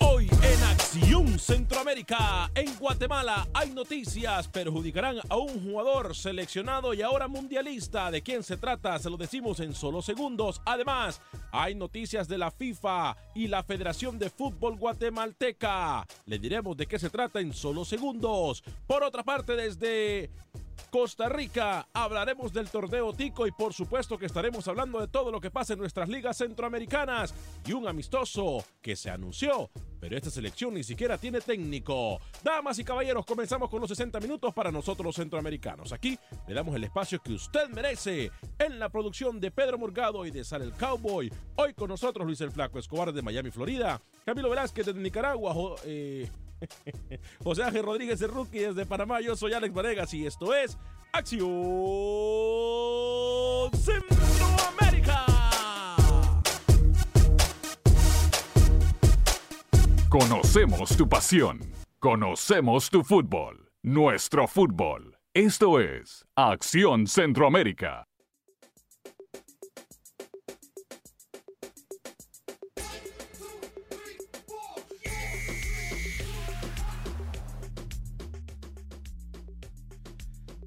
Hoy en Acción Centroamérica, en Guatemala, hay noticias. Perjudicarán a un jugador seleccionado y ahora mundialista. ¿De quién se trata? Se lo decimos en solo segundos. Además, hay noticias de la FIFA y la Federación de Fútbol Guatemalteca. Le diremos de qué se trata en solo segundos. Por otra parte, desde Costa Rica. Hablaremos del torneo Tico y por supuesto que estaremos hablando de todo lo que pasa en nuestras ligas centroamericanas y un amistoso que se anunció, pero esta selección ni siquiera tiene técnico. Damas y caballeros, comenzamos con los 60 minutos para nosotros los centroamericanos. Aquí le damos el espacio que usted merece en la producción de Pedro Morgado y de Sal el Cowboy. Hoy con nosotros Luis el Flaco Escobar de Miami, Florida. Camilo Velázquez de Nicaragua. Eh, José Ángel Rodríguez de Rookie desde Panamá. Yo soy Alex Varegas y esto es Acción Centroamérica. Conocemos tu pasión. Conocemos tu fútbol. Nuestro fútbol. Esto es Acción Centroamérica.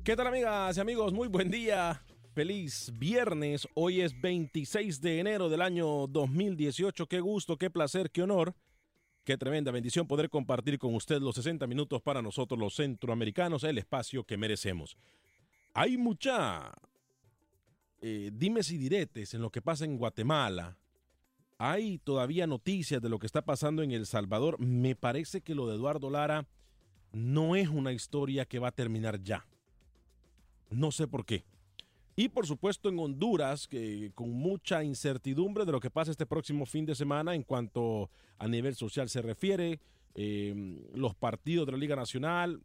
¿Qué tal amigas y amigos? Muy buen día. Feliz viernes. Hoy es 26 de enero del año 2018. Qué gusto, qué placer, qué honor. Qué tremenda bendición poder compartir con usted los 60 minutos para nosotros los centroamericanos, el espacio que merecemos. Hay mucha eh, dimes y diretes en lo que pasa en Guatemala. Hay todavía noticias de lo que está pasando en El Salvador. Me parece que lo de Eduardo Lara no es una historia que va a terminar ya. No sé por qué. Y por supuesto en Honduras, que con mucha incertidumbre de lo que pasa este próximo fin de semana en cuanto a nivel social se refiere, eh, los partidos de la Liga Nacional,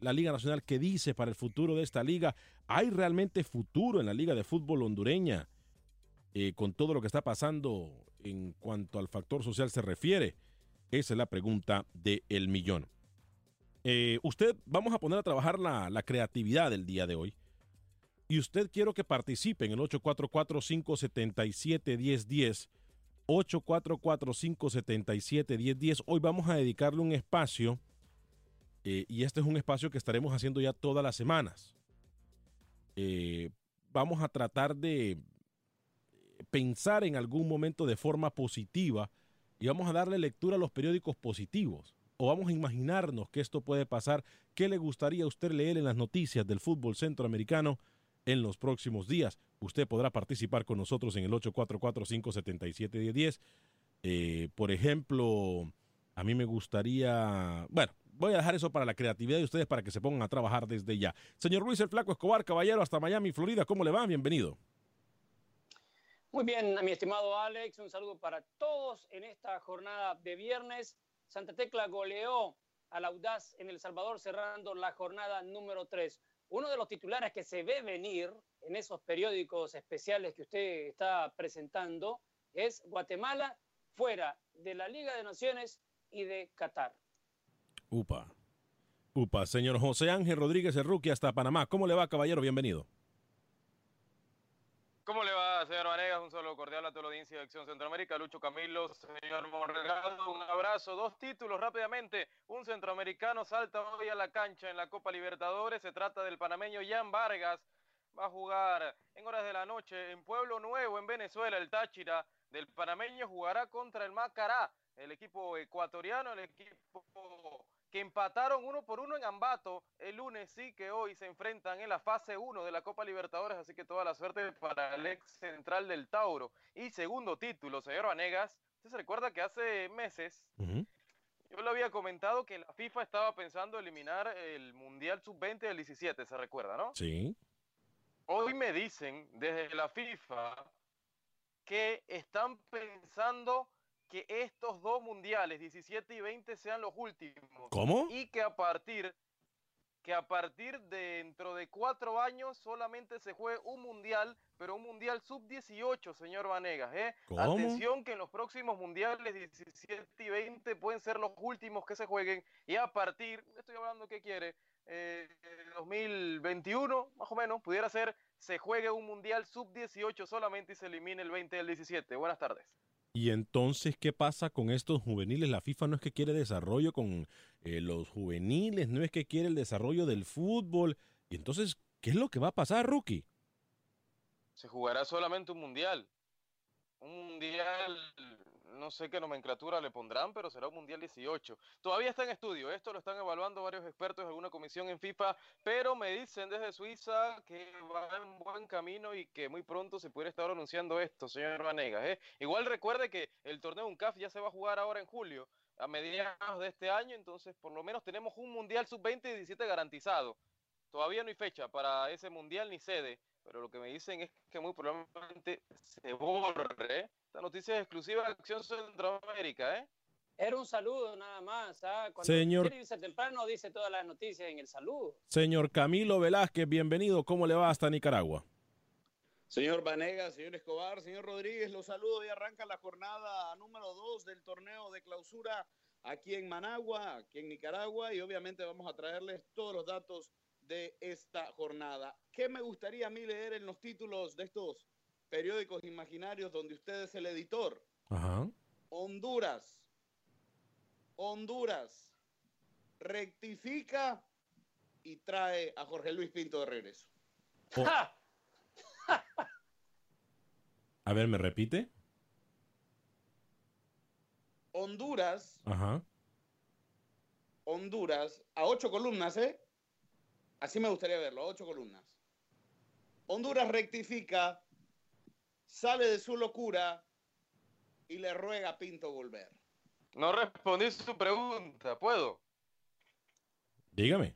la Liga Nacional que dice para el futuro de esta liga, ¿hay realmente futuro en la Liga de Fútbol hondureña eh, con todo lo que está pasando en cuanto al factor social se refiere? Esa es la pregunta del el millón. Eh, usted, vamos a poner a trabajar la, creatividad del día de hoy. Y usted quiero que participe en el 844-577-1010. 844-577-1010. Hoy vamos a dedicarle un espacio, eh, y este es un espacio que estaremos haciendo ya todas las semanas. Eh, vamos a tratar de pensar en algún momento de forma positiva y vamos a darle lectura a los periódicos positivos o vamos a imaginarnos que esto puede pasar. ¿Qué le gustaría a usted leer en las noticias del fútbol centroamericano en los próximos días? Usted podrá participar con nosotros en el 844-577-1010. Eh, por ejemplo, a mí me gustaría, bueno, voy a dejar eso para la creatividad de ustedes para que se pongan a trabajar desde ya. Señor Luis el Flaco Escobar, caballero, hasta Miami, Florida, ¿cómo le va? Bienvenido. Muy bien, mi estimado Alex, un saludo para todos en esta jornada de viernes. Santa Tecla goleó al Audaz en El Salvador cerrando la jornada número 3. Uno de los titulares que se ve venir en esos periódicos especiales que usted está presentando es Guatemala fuera de la Liga de Naciones y de Qatar. Upa. Upa, señor José Ángel Rodríguez Erruqui hasta Panamá. ¿Cómo le va, caballero? Bienvenido. más, señor Vanegas? Un saludo la audiencia de Acción Centroamérica. Lucho Camilo, señor Morgado, un abrazo. Dos títulos rápidamente. Un centroamericano salta hoy a la cancha en la Copa Libertadores. Se trata del panameño Jan Vargas. Va a jugar en horas de la noche en Pueblo Nuevo, en Venezuela. El Táchira del panameño jugará contra el Macará, el equipo ecuatoriano, el equipo que empataron uno por uno en Ambato el lunes, sí que hoy se enfrentan en la fase 1 de la Copa Libertadores, así que toda la suerte para el ex central del Tauro. Y segundo título, señor Vanegas, usted se recuerda que hace meses yo le había comentado que la FIFA estaba pensando eliminar el Mundial Sub-20 del 17, se recuerda, ¿no? Sí. Hoy me dicen desde la FIFA que están pensando que estos dos mundiales, 17 y 20, sean los últimos. ¿Cómo? Y que a partir que a partir de dentro de cuatro años solamente se juegue un mundial, pero un mundial sub-18, señor Vanegas. ¿eh? Atención que en los próximos mundiales 17 y 20 pueden ser los últimos que se jueguen y a partir, estoy hablando qué quiere, eh, 2021 más o menos, pudiera ser, se juegue un mundial sub-18 solamente y se elimine el 20 del 17. Buenas tardes. Y entonces, ¿qué pasa con estos juveniles? La FIFA no es que quiere desarrollo con eh, los juveniles, no es que quiere el desarrollo del fútbol. Y entonces, ¿qué es lo que va a pasar, Rookie? Se jugará solamente un mundial. Un mundial, no sé qué nomenclatura le pondrán, pero será un mundial 18. Todavía está en estudio, esto lo están evaluando varios expertos de alguna comisión en FIFA, pero me dicen desde Suiza que va en buen camino y que muy pronto se puede estar anunciando esto, señor Vanegas. ¿eh? Igual recuerde que el torneo UNCAF ya se va a jugar ahora en julio, a mediados de este año, entonces por lo menos tenemos un mundial sub-20 y 17 garantizado. Todavía no hay fecha para ese mundial ni sede, pero lo que me dicen es que muy probablemente se borre. Esta noticia es exclusiva de Acción Centroamérica, ¿eh? Era un saludo nada más. ¿ah? Cuando Señor- irse temprano dice todas las noticias en el saludo. Señor Camilo Velázquez, bienvenido. ¿Cómo le va hasta Nicaragua? Señor Vanegas, señor Escobar, señor Rodríguez, los saludo y arranca la jornada número 2 del torneo de clausura aquí en Managua, aquí en Nicaragua, y obviamente vamos a traerles todos los datos de esta jornada. ¿Qué me gustaría a mí leer en los títulos de estos periódicos imaginarios donde usted es el editor? Ajá. Honduras. Honduras rectifica y trae a Jorge Luis Pinto de regreso. Oh. ¡Ja! A ver, ¿me repite? Honduras Ajá. Honduras a ocho columnas, ¿eh? Así me gustaría verlo, ocho columnas. Honduras rectifica, sale de su locura y le ruega a Pinto volver. No respondí su pregunta, ¿puedo? Dígame.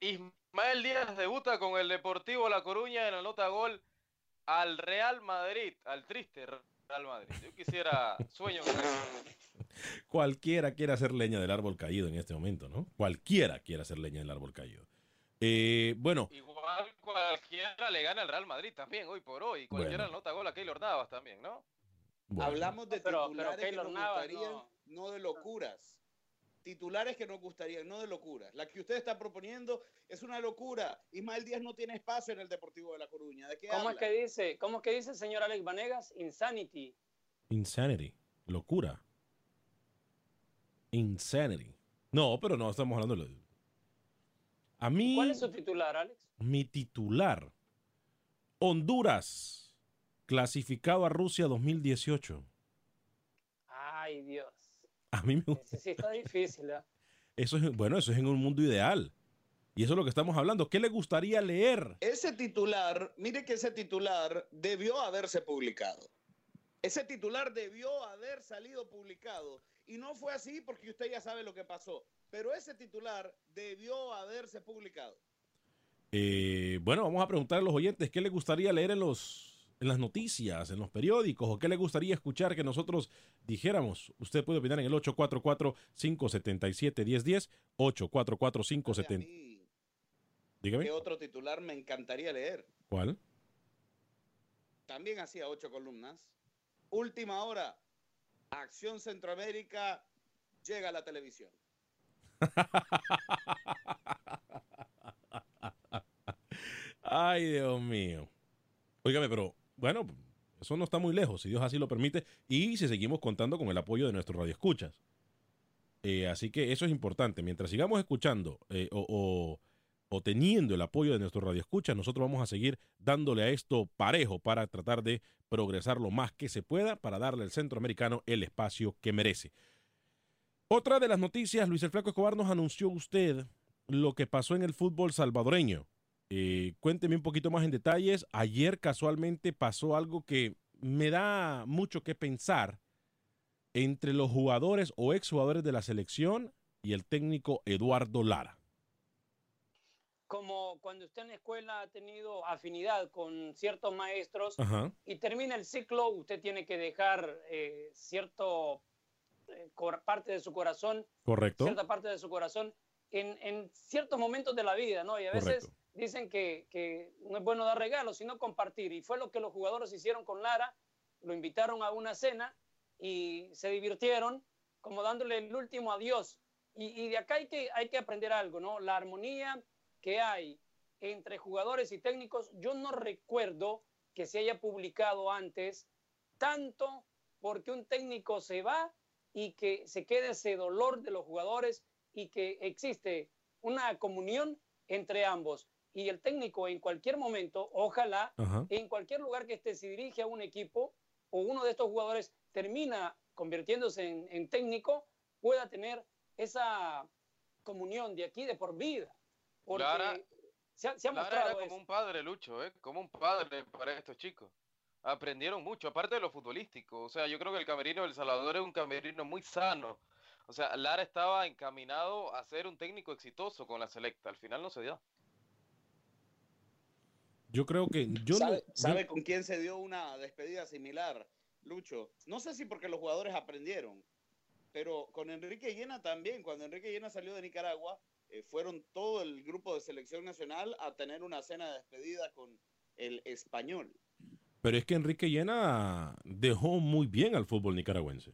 Ismael Díaz debuta con el Deportivo La Coruña en la nota gol al Real Madrid, al triste Real Madrid. Yo quisiera, sueño con eso. Cualquiera quiere hacer leña del árbol caído en este momento, ¿no? Cualquiera quiere hacer leña del árbol caído. Eh, bueno, Igual cualquiera le gana al Real Madrid también, hoy por hoy. Cualquiera Bueno. le nota gol a Keylor Navas también, ¿no? bueno. Hablamos de Pero- pero titulares que Keylor nos Navas gustarían, no- no de locuras. Titulares que nos gustarían, no de locuras. La que usted está proponiendo es una locura. Ismael Díaz no tiene espacio en el Deportivo de La Coruña. ¿De qué ¿Cómo es que dice? ¿Cómo es que dice el señor Alex Vanegas? Insanity. Insanity. Locura. Insanity. No, pero no estamos hablando de... A mí, ¿Cuál es su titular, Alex? mi titular. Honduras. Clasificado a Rusia 2018. Ay, Dios. A mí me gusta. Sí está difícil. ¿ah? Eso es, bueno, eso es en un mundo ideal. Y eso es lo que estamos hablando. ¿Qué le gustaría leer? Ese titular, mire que ese titular debió haberse publicado. Ese titular debió haber salido publicado. Y no fue así porque usted ya sabe lo que pasó. Pero ese titular debió haberse publicado. Eh, bueno, vamos a preguntar a los oyentes qué les gustaría leer en los en las noticias, en los periódicos, o qué le gustaría escuchar que nosotros dijéramos. Usted puede opinar en el 844-577-1010, A 844-570. mí, Dígame, ¿Qué otro titular me encantaría leer? ¿cuál? También hacía ocho columnas. Última hora. Acción Centroamérica llega a la televisión. Ay, Dios mío. Óigame, pero bueno, eso no está muy lejos, si Dios así lo permite, y si seguimos contando con el apoyo de nuestros radioescuchas. Eh, así que eso es importante. Mientras sigamos escuchando eh, o, o, teniendo el apoyo de nuestros radioescuchas, nosotros vamos a seguir dándole a esto parejo para tratar de progresar lo más que se pueda para darle al centroamericano el espacio que merece. Otra de las noticias, Luis el Flaco Escobar nos anunció usted lo que pasó en el fútbol salvadoreño. Eh, cuénteme un poquito más en detalles. Ayer casualmente pasó algo que me da mucho que pensar entre los jugadores o exjugadores de la selección y el técnico Eduardo Lara. Como cuando usted en la escuela ha tenido afinidad con ciertos maestros y termina el ciclo, usted tiene que dejar eh, cierto eh, parte de su corazón, Correcto. cierta parte de su corazón en, en, ciertos momentos de la vida, ¿no? Y a veces dicen que, que, no es bueno dar regalos, sino compartir. Y fue lo que los jugadores hicieron con Lara, lo invitaron a una cena y se divirtieron como dándole el último adiós. Y, y de acá hay que, hay que aprender algo, ¿no? La armonía que hay entre jugadores y técnicos, yo no recuerdo que se haya publicado antes tanto porque un técnico se va y que se quede ese dolor de los jugadores y que existe una comunión entre ambos. Y el técnico en cualquier momento, ojalá, en cualquier lugar que esté, si dirige a un equipo o uno de estos jugadores termina convirtiéndose en, técnico, pueda tener esa comunión de aquí de por vida. Porque se ha, era como un padre, Lucho, ¿eh? como un padre para estos chicos aprendieron mucho, aparte de lo futbolístico. O sea, yo creo que el camerino del Salvador es un camerino muy sano. O sea, Lara estaba encaminado a ser un técnico exitoso con la selecta. Al final no se dio. Yo creo que. Yo ¿Sabe, ¿sabe con quién se dio una despedida similar, Lucho? No sé si porque los jugadores aprendieron, pero con Enrique Llena también. Cuando Enrique Llena salió de Nicaragua, eh, fueron todo el grupo de selección nacional a tener una cena de despedida con el español. Pero es que Enrique Llena dejó muy bien al fútbol nicaragüense.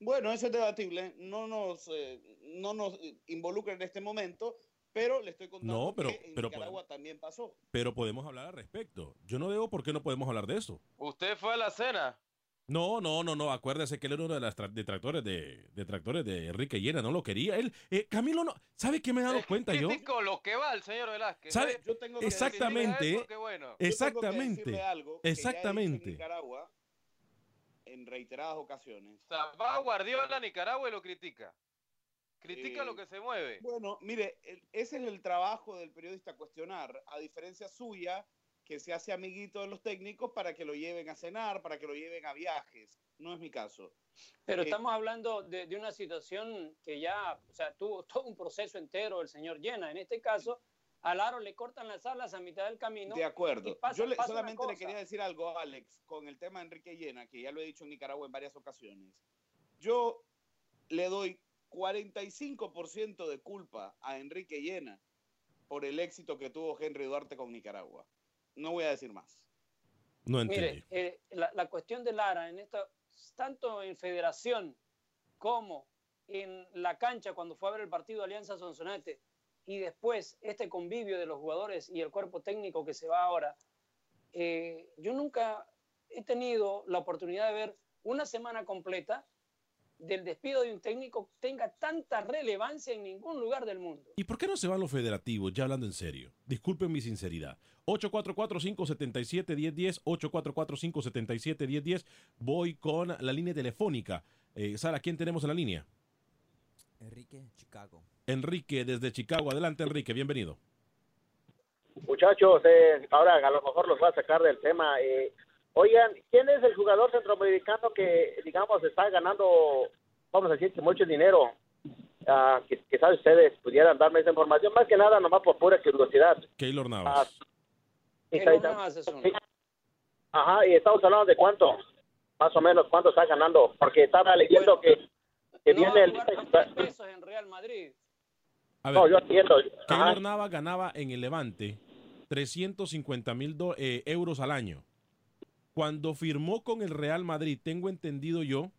Bueno, eso es debatible. No nos, eh, no nos involucra en este momento, pero le estoy contando pero, que en pero Nicaragua también pasó. Pero podemos hablar al respecto. Yo no digo por qué no podemos hablar de eso. ¿Usted fue a la cena? No, no, no, no. Acuérdese que él era uno de los detractores de, detractores de Enrique Llena. No lo quería. Él, eh, Camilo, no. ¿Sabe qué me he dado cuenta yo? lo que va el señor Velázquez. ¿Sabe? Yo tengo que exactamente. bueno. Exactamente. algo exactamente. en Nicaragua en reiteradas ocasiones. O sea, va a Guardiola a Nicaragua y lo critica. Critica lo eh, que se mueve. Bueno, mire, ese es el trabajo del periodista cuestionar, a diferencia suya, que se hace amiguito de los técnicos para que lo lleven a cenar, para que lo lleven a viajes. No es mi caso. Pero eh, estamos hablando de, una situación que ya, o sea, tuvo todo un proceso entero el señor Llena. En este caso, a Laro le cortan las alas a mitad del camino. De acuerdo. Yo solamente le quería decir algo, Alex, con el tema de Enrique Llena, que ya lo he dicho en Nicaragua en varias ocasiones. Yo le doy 45% de culpa a Enrique Llena por el éxito que tuvo Henry Duarte con Nicaragua. No voy a decir más. No entiendo. Mire, eh, la, cuestión de Lara, en esto, tanto en federación como en la cancha cuando fue a ver el partido de Alianza Sonsonate y después este convivio de los jugadores y el cuerpo técnico que se va ahora, eh, yo nunca he tenido la oportunidad de ver una semana completa del despido de un técnico tenga tanta relevancia en ningún lugar del mundo. ¿Y por qué no se van los federativos? Ya hablando en serio. Disculpen mi sinceridad. 844-577-1010, 844-577-1010. Voy con la línea telefónica. Eh, Sara, ¿quién tenemos en la línea? Enrique, Chicago. Enrique, desde Chicago. Adelante, Enrique, bienvenido. Muchachos, eh, ahora a lo mejor los va a sacar del tema. Eh, Oigan, ¿quién es el jugador centroamericano que, digamos, está ganando, vamos a decir, que mucho dinero? Uh, que quizás ustedes pudieran darme esa información, más que nada, nomás por pura curiosidad. Keylor Navas. Uh, Navas es uno. Ajá, y estamos hablando de cuánto, más o menos, cuánto está ganando, porque estaba leyendo que, que no, viene el... pesos en Real Madrid. A ver, no, yo entiendo. Keylor Navas ganaba en el Levante 350 mil eh, euros al año cuando firmó con el Real Madrid, tengo entendido yo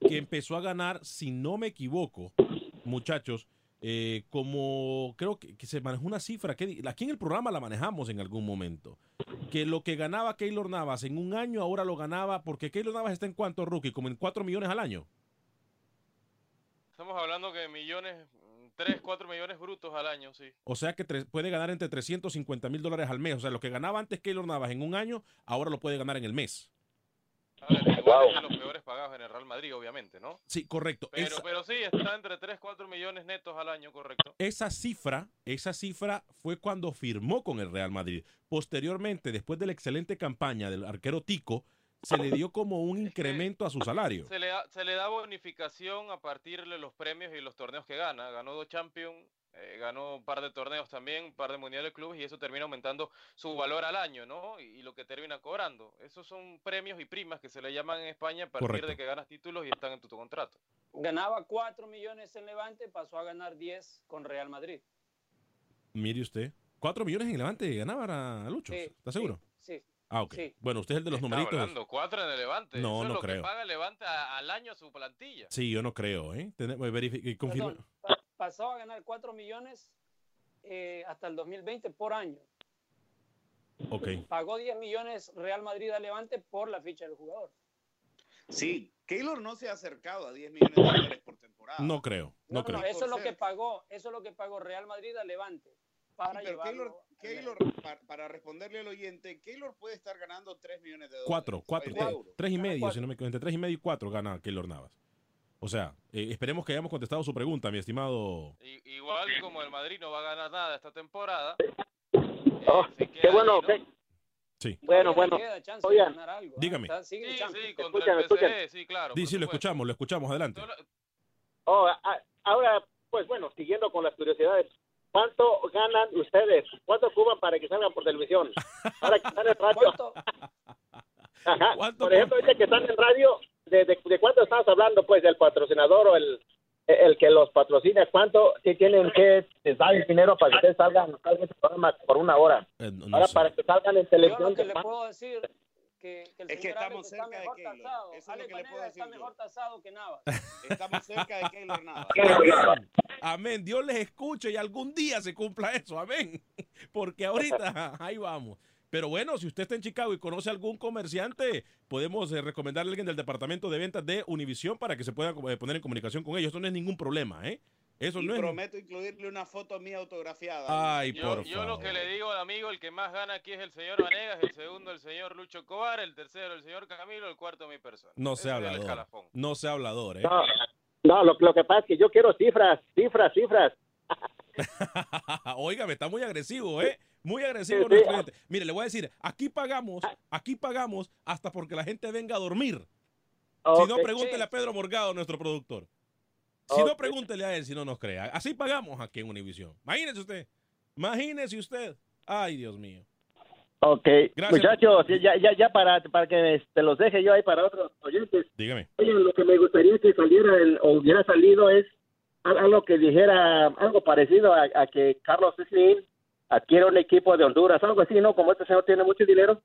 que empezó a ganar, si no me equivoco, muchachos, eh, como creo que, se manejó una cifra que aquí en el programa la manejamos en algún momento. que lo que ganaba Keylor Navas en un año ahora lo ganaba, porque Keylor Navas está en cuánto rookie, como en 4 millones al año. Estamos hablando que millones, 3, 4 millones brutos al año, sí. O sea que puede ganar entre 350 mil dólares al mes. O sea, lo que ganaba antes Keylor Navas en un año, ahora lo puede ganar en el mes. A ver, de los peores pagados en el Real Madrid, obviamente, ¿no? Sí, correcto. Pero, Esa- pero sí, está entre 3, 4 millones netos al año, correcto. esa cifra, esa cifra fue cuando firmó con el Real Madrid. Posteriormente, después de la excelente campaña del arquero Tico, se le dio como un incremento a su salario. Se le, da, se le da bonificación a partir de los premios y los torneos que gana. Ganó dos Champions, eh, ganó un par de torneos también, un par de mundiales de clubes y eso termina aumentando su valor al año, ¿no? Y, y lo que termina cobrando. Esos son premios y primas que se le llaman en España a partir Correcto. de que ganas títulos y están en tu, tu contrato. Ganaba 4 millones en Levante, pasó a ganar 10 con Real Madrid. Mire usted. Cuatro millones en Levante ganaba a Lucho. Sí, ¿Está seguro? Sí. Ah, ok. Sí. Bueno, usted es el de los Está numeritos. hablando cuatro en el Levante. No, Eso es no lo creo. que paga el Levante a- al año su plantilla. Sí, yo no creo, ¿eh? Tenemos verificar confirma. Perdón, pa- pasó a ganar 4 millones eh, hasta el 2020 por año. Ok. Pagó 10 millones Real Madrid a Levante por la ficha del jugador. Sí, Keylor no se ha acercado a 10 millones de dólares por temporada. No creo, no, No, creo. no, eso es lo que pagó, eso es lo que pagó Real Madrid a Levante para Sí, pero llevarlo Keylor, Keylor, pa- para responderle al oyente, Keylor puede estar ganando 3 millones de dólares. Cuatro, cuatro, de tres, euros. tres y Gana medio, si no me equivoco, entre tres y medio y cuatro gana Keylor Navas. O sea, eh, esperemos que hayamos contestado su pregunta, mi estimado. Y- igual como el Madrid no va a ganar nada esta temporada. Oh, eh, se qué bueno, ahí, ¿no? qué- Sí. bueno, bueno. queda chance de Oigan, ganar algo, ¿ah? dígame. Sí, sí, contra el sí, claro. Sí, sí, lo escuchamos, lo escuchamos, adelante. Oh, a- ahora, pues bueno, siguiendo con las curiosidades, ¿cuánto ganan ustedes? ¿Cuánto cuban para que salgan por televisión? Ahora que están en radio. ¿Cuánto? Ajá. ¿Cuánto Por ejemplo, ahorita que están en radio, ¿de, de, de cuánto estamos hablando? Pues del patrocinador o el, el que los patrocina. ¿Cuánto sí tienen que dar el dinero para que ustedes salgan, por una hora? Eh, no- Ahora sé. para que salgan en Yo televisión. lo que le ¿cuánto? puedo decir que, que el Es que señor estamos Alex está cerca de mejor Keylor. tasado. Eso es lo que le puedo está decir yo. mejor tasado que Navas. Estamos cerca de Keylor Navas. Amén. Amén. Dios les escuche y algún día se cumpla eso. Amén. Porque ahorita ahí vamos. Pero bueno, si usted está en Chicago y conoce algún comerciante, podemos eh, recomendarle a alguien del departamento de ventas de Univision para que se pueda eh, poner en comunicación con ellos. Eso no es ningún problema, ¿eh? Eso Y no es. prometo incluirle una foto mía autografiada. Ay, Yo, por yo lo que le digo al amigo, el que más gana aquí es el señor Vanegas, el segundo el señor Lucho Cobar, el tercero el señor Camilo, el cuarto mi persona. No Ese sea hablador. No sea hablador, ¿eh? No, no lo, lo que pasa es que yo quiero cifras, cifras, cifras. Óigame, está muy agresivo, ¿eh? Muy agresivo Sí, sí. nuestro cliente. Mire, le voy a decir, aquí pagamos, aquí pagamos hasta porque la gente venga a dormir. Si no, pregúntele Sí. a Pedro Morgado, nuestro productor. Si no, Ok. pregúntele a él si no nos crea. Así pagamos aquí en Univision. Imagínese usted. Imagínese usted. Ay, Dios mío. Ok, Gracias. muchachos, ya, ya, ya para, para que te los deje yo ahí para otros oyentes. Dígame. Oye, lo que me gustaría que saliera el- o hubiera salido es al- algo que dijera algo parecido a, a que Carlos Slim adquiera un equipo de Honduras, algo así, ¿no? Como este señor tiene mucho dinero,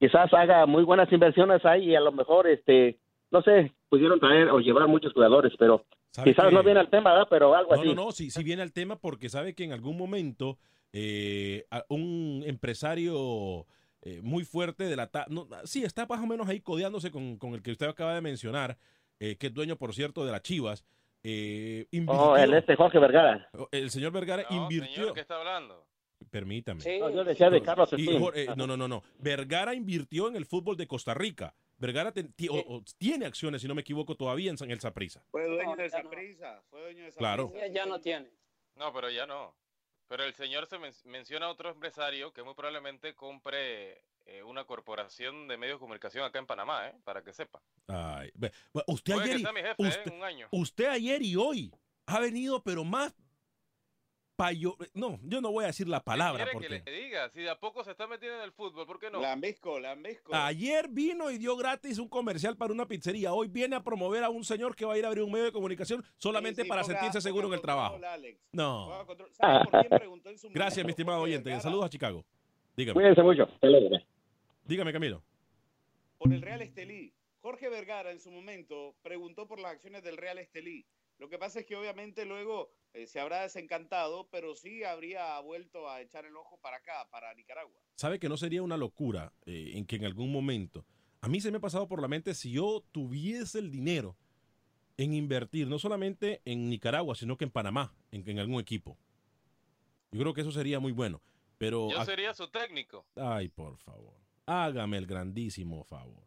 quizás haga muy buenas inversiones ahí y a lo mejor, este, no sé, pudieron traer o llevar muchos jugadores, pero ¿Sabe quizás no viene al tema, ¿verdad? Pero algo No, así. no, no, sí, sí viene al tema porque sabe que en algún momento eh, un empresario eh, muy fuerte de la... ta- No, sí, está más o menos ahí codeándose con, con el que usted acaba de mencionar, eh, que es dueño, por cierto, de las Chivas. eh, invirtió- Oh, el este Jorge Vergara. el señor Vergara No, invirtió... señor, ¿qué está hablando? Permítame. Sí, No, yo decía de Carlos Y, eh, no, no, no, no. Vergara invirtió en el fútbol de Costa Rica. Vergara te- ti- o- o tiene acciones, si no me equivoco, todavía en, San- el Saprissa. Fue dueño No, de ya no. Fue dueño de Claro. Saprissa, ya, no tiene. No, pero ya no. Pero el señor se men- menciona a otro empresario que muy probablemente compre eh, una corporación de medios de comunicación acá en Panamá, ¿eh? Para que sepa. Ay, usted ayer y- jefe, ¿eh? usted- En un año. usted ayer y hoy ha venido, pero más payo... No, yo no voy a decir la palabra ¿Quiere porque... que le diga? Si de a poco se está metiendo en el fútbol, ¿por qué no? Lambisco, Lambisco. Ayer vino y dio gratis un comercial para una pizzería. Hoy viene a promover a un señor que va a ir a abrir un medio de comunicación solamente Sí, sí, para ponga- sentirse seguro en el trabajo. Alex. No. Ponga control. ¿Sabe por quién preguntó en su Gracias, mi estimado oyente. Saludos a Chicago. Dígame. Cuídense mucho. Dígame, Camilo. Por el Real Estelí. Jorge Vergara en su momento preguntó por las acciones del Real Estelí. Lo que pasa es que obviamente luego eh, se habrá desencantado, pero sí habría vuelto a echar el ojo para acá, para Nicaragua. ¿Sabe que no sería una locura eh, en que en algún momento, a mí se me ha pasado por la mente si yo tuviese el dinero en invertir, no solamente en Nicaragua, sino que en Panamá, en, en algún equipo? Yo creo que eso sería muy bueno. Pero Yo sería su técnico. Ay, por favor. Hágame el grandísimo favor.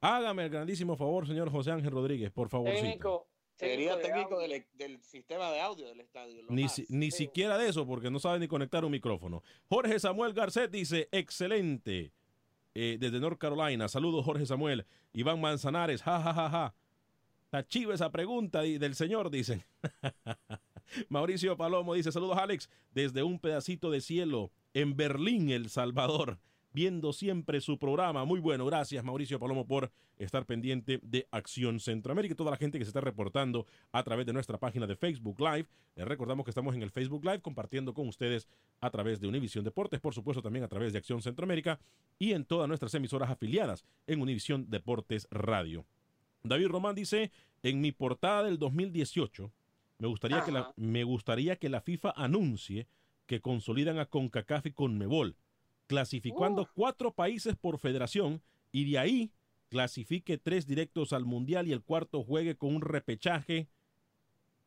Hágame el grandísimo favor, señor José Ángel Rodríguez, por favor. Técnico. Sería técnico de del, del sistema de audio del estadio. lo Ni, si- ni siquiera de eso, porque no sabe ni conectar un micrófono. Jorge Samuel Garcet dice, excelente. Eh, desde North Carolina. Saludos, Jorge Samuel. Iván Manzanares, ja, ja, ja, ja. Está chiva esa pregunta del señor, dicen. Mauricio Palomo dice, saludos, Alex, desde un pedacito de cielo en Berlín, El Salvador. Viendo siempre su programa. Muy bueno. Gracias, Mauricio Palomo, por estar pendiente de Acción Centroamérica y toda la gente que se está reportando a través de nuestra página de Facebook Live. Les recordamos que estamos en el Facebook Live compartiendo con ustedes a través de Univisión Deportes, por supuesto también a través de Acción Centroamérica y en todas nuestras emisoras afiliadas en Univisión Deportes Radio. David Román dice, en mi portada del 2018, me gustaría, que la, me gustaría que la FIFA anuncie que consolidan a CONCACAF y CONMEBOL, clasificando cuatro países por federación y de ahí clasifique tres directos al Mundial y el cuarto juegue con un repechaje.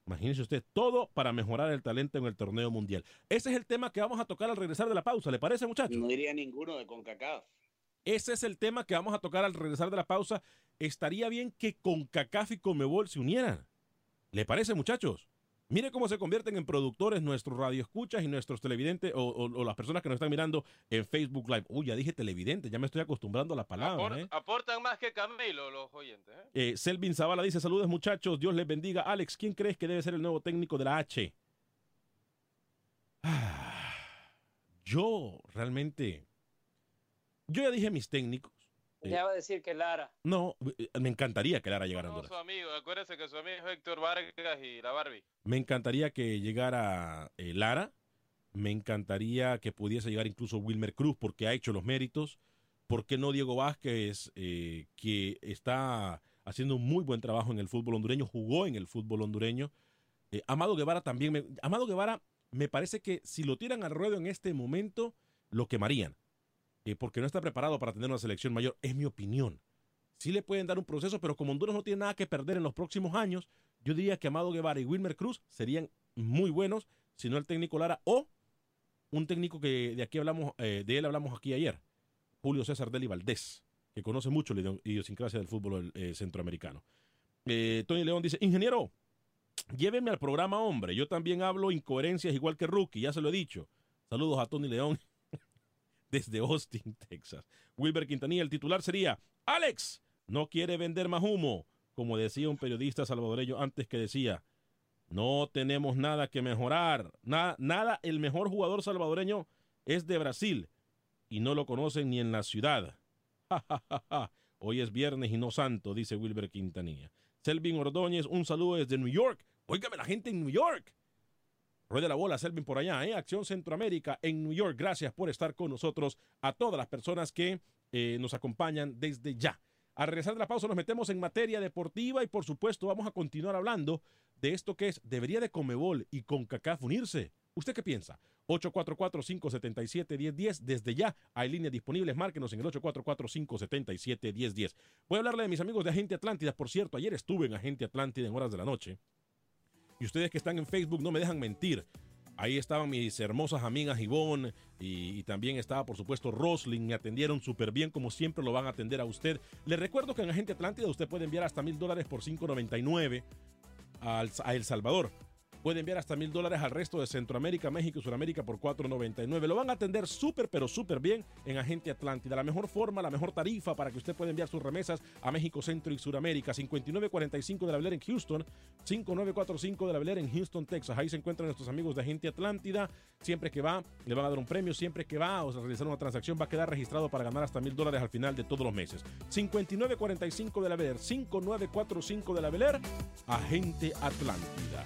Imagínese usted, todo para mejorar el talento en el torneo mundial. Ese es el tema que vamos a tocar al regresar de la pausa, ¿le parece muchachos? No diría ninguno de CONCACAF. Ese es el tema que vamos a tocar al regresar de la pausa. Estaría bien que CONCACAF y CONMEBOL se unieran. ¿Le parece, muchachos? Mire cómo se convierten en productores nuestros radioescuchas y nuestros televidentes o, o- o las personas que nos están mirando en Facebook Live. Uy, ya dije televidente, ya me estoy acostumbrando a la palabra. ¿eh? Aportan más que Camilo los oyentes. ¿eh? Eh, Selvin Zavala dice, saludos muchachos, Dios les bendiga. Alex, ¿quién crees que debe ser el nuevo técnico de la H? Ah, yo realmente, yo ya dije mis técnicos. Eh, Ya va a decir que Lara. no, eh, me encantaría que Lara llegara a No, Honduras. su amigo, acuérdese que su amigo es Héctor Vargas y la Barbie. Me encantaría que llegara eh, Lara. Me encantaría que pudiese llegar incluso Wilmer Cruz porque ha hecho los méritos. ¿Por qué no Diego Vázquez, eh, que está haciendo un muy buen trabajo en el fútbol hondureño, jugó en el fútbol hondureño? Eh, Amado Guevara también. Me, Amado Guevara me parece que si lo tiran al ruedo en este momento, lo quemarían. Eh, porque no está preparado para tener una selección mayor. Es mi opinión. Sí le pueden dar un proceso, pero como Honduras no tiene nada que perder en los próximos años, yo diría que Amado Guevara y Wilmer Cruz serían muy buenos, si no el técnico Lara o un técnico que de aquí hablamos, eh, de él hablamos aquí ayer, Julio César Deli Valdés, que conoce mucho la idio- idiosincrasia del fútbol eh, centroamericano. Tony León dice, ingeniero, lléveme al programa, hombre. Yo también hablo incoherencias igual que Rookie, ya se lo he dicho. Saludos a Tony León desde Austin, Texas. Wilber Quintanilla, el titular sería, Alex, no quiere vender más humo, como decía un periodista salvadoreño antes que decía, no tenemos nada que mejorar, nada, nada, el mejor jugador salvadoreño es de Brasil y no lo conocen ni en la ciudad. Ja. Hoy es viernes y no santo, dice Wilber Quintanilla. Selvin Ordóñez, un saludo desde New York. Óigame la gente en New York. Ruede la bola, Selvin, por allá, ¿eh? Acción Centroamérica en New York. Gracias por estar con nosotros. A todas las personas que eh, nos acompañan desde ya. Al regresar de la pausa nos metemos en materia deportiva y por supuesto vamos a continuar hablando de esto que es, debería de Comebol y con CACAF unirse. ¿Usted qué piensa? 844-577-1010. Desde ya hay líneas disponibles. Márquenos en el 844-577-1010. Voy a hablarle de mis amigos de Agente Atlántida. Por cierto, ayer estuve en Agente Atlántida en horas de la noche. Y ustedes que están en Facebook no me dejan mentir. Ahí estaban mis hermosas amigas Ivonne y, también estaba, por supuesto, Rosling. Me atendieron súper bien, como siempre lo van a atender a usted. Les recuerdo que en Agente Atlántida usted puede enviar hasta mil dólares por 5.99 al- a El Salvador. Puede enviar hasta mil dólares al resto de Centroamérica, México y Sudamérica por 4.99. Lo van a atender súper, pero súper bien en Agente Atlántida. La mejor forma, la mejor tarifa para que usted pueda enviar sus remesas a México, Centro y Sudamérica. 5945 de la Bel en Houston, 5945 de la Bel en Houston, Texas. Ahí se encuentran nuestros amigos de Agente Atlántida. Siempre que va, le van a dar un premio. Siempre que va o sea, realizar una transacción, va a quedar registrado para ganar hasta mil dólares al final de todos los meses. 5945 de la Bel, 5945 de la Bel Agente Atlántida.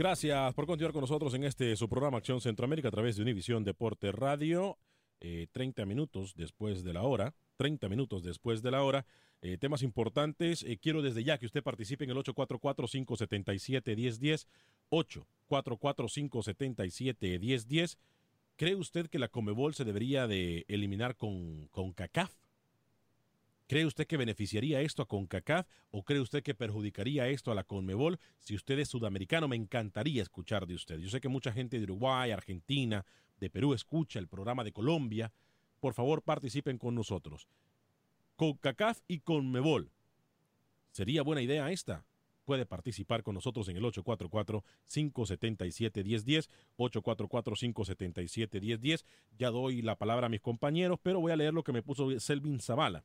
Gracias por continuar con nosotros en este su programa Acción Centroamérica a través de Univisión Deporte Radio. Eh, 30 minutos después de la hora. 30 minutos después de la hora. Eh, temas importantes. Eh, quiero desde ya que usted participe en el 844-577-1010. 844-577-1010. ¿Cree usted que la Comebol se debería de eliminar con, con CACAF? ¿Cree usted que beneficiaría esto a CONCACAF o cree usted que perjudicaría esto a la CONMEBOL? Si usted es sudamericano, me encantaría escuchar de usted. Yo sé que mucha gente de Uruguay, Argentina, de Perú escucha el programa de Colombia. Por favor, participen con nosotros. CONCACAF y CONMEBOL. ¿Sería buena idea esta? Puede participar con nosotros en el 844-577-1010, 844-577-1010. Ya doy la palabra a mis compañeros, pero voy a leer lo que me puso Selvin Zavala